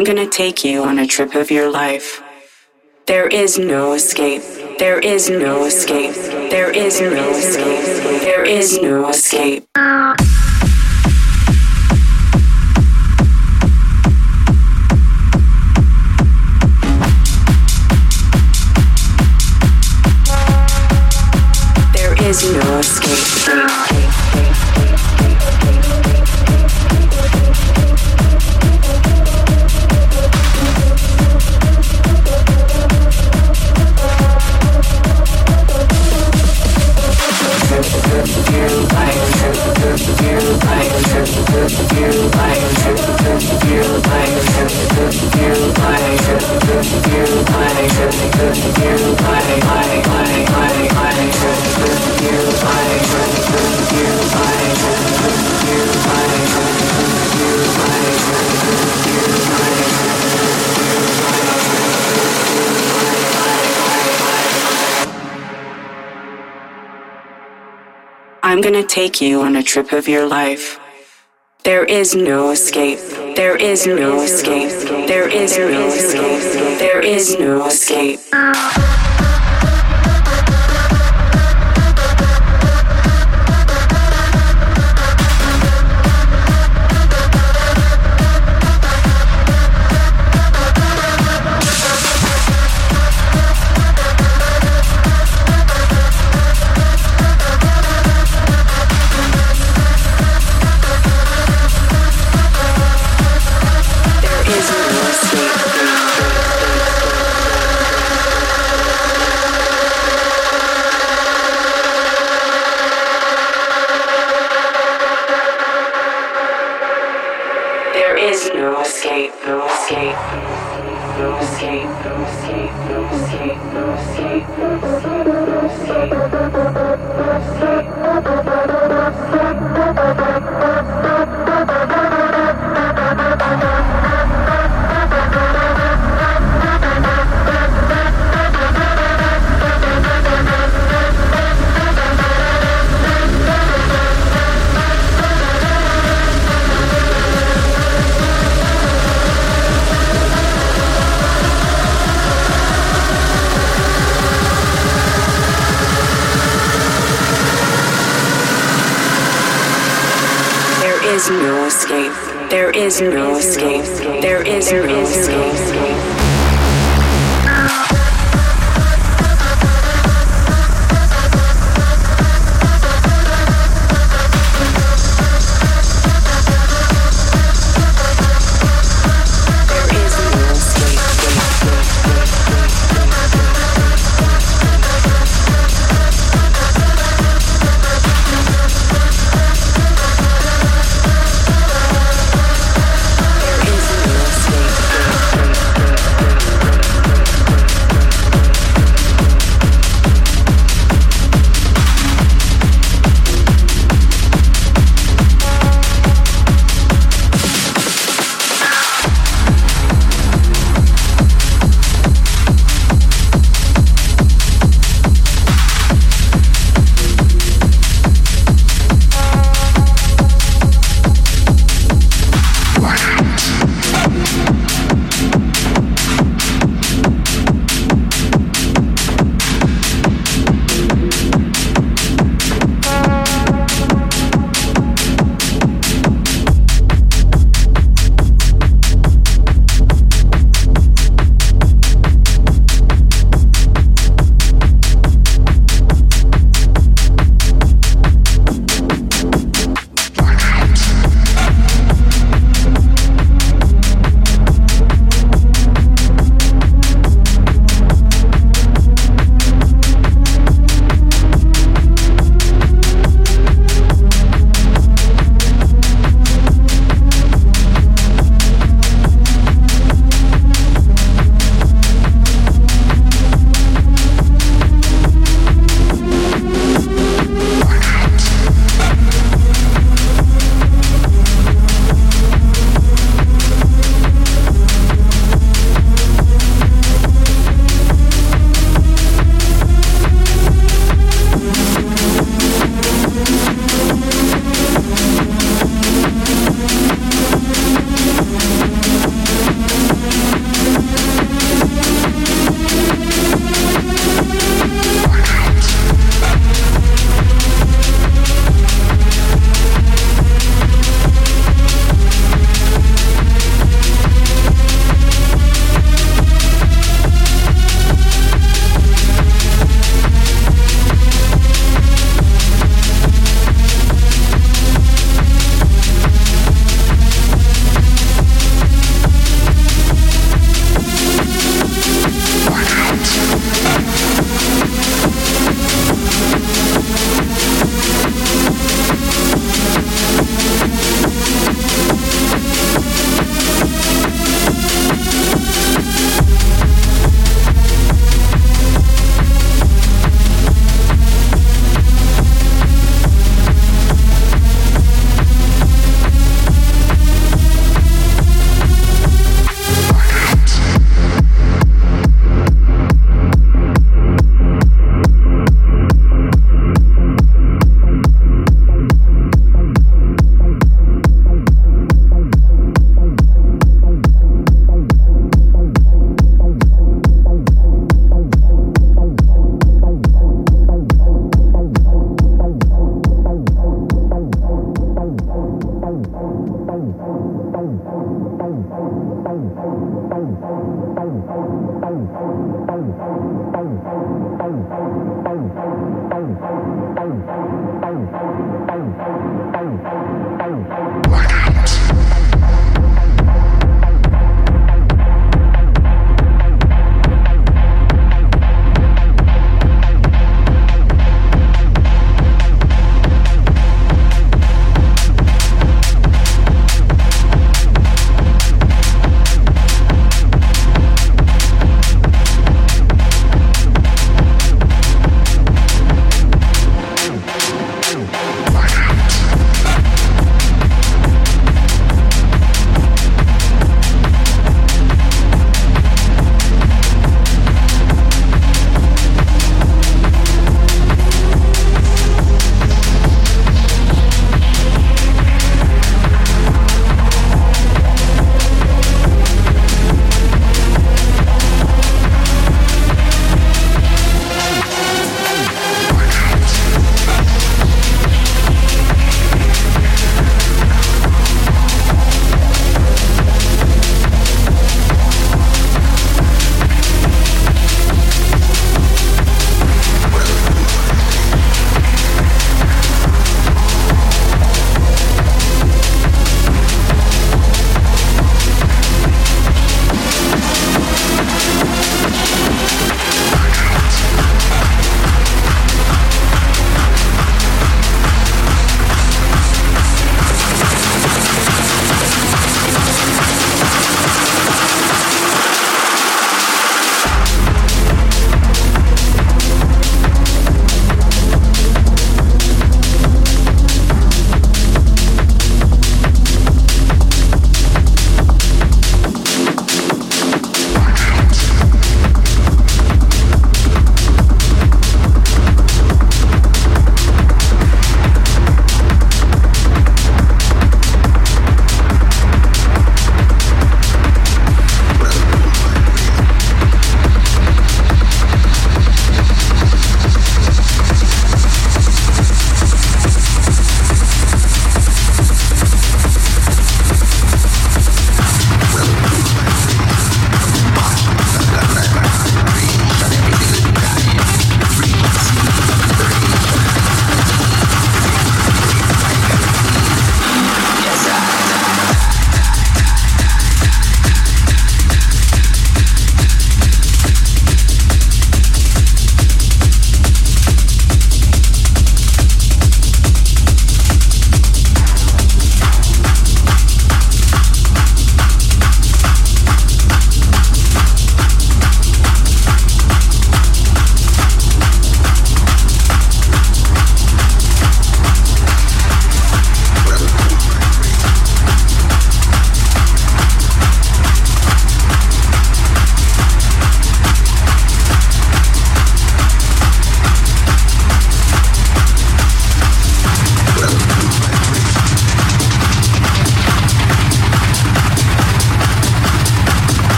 I'm gonna take you on a trip of your life. There is no escape. There is no escape. There is no escape. There is no escape. Take you on a trip of your life. There is no escape. There is no escape. There is no escape. There is no escape.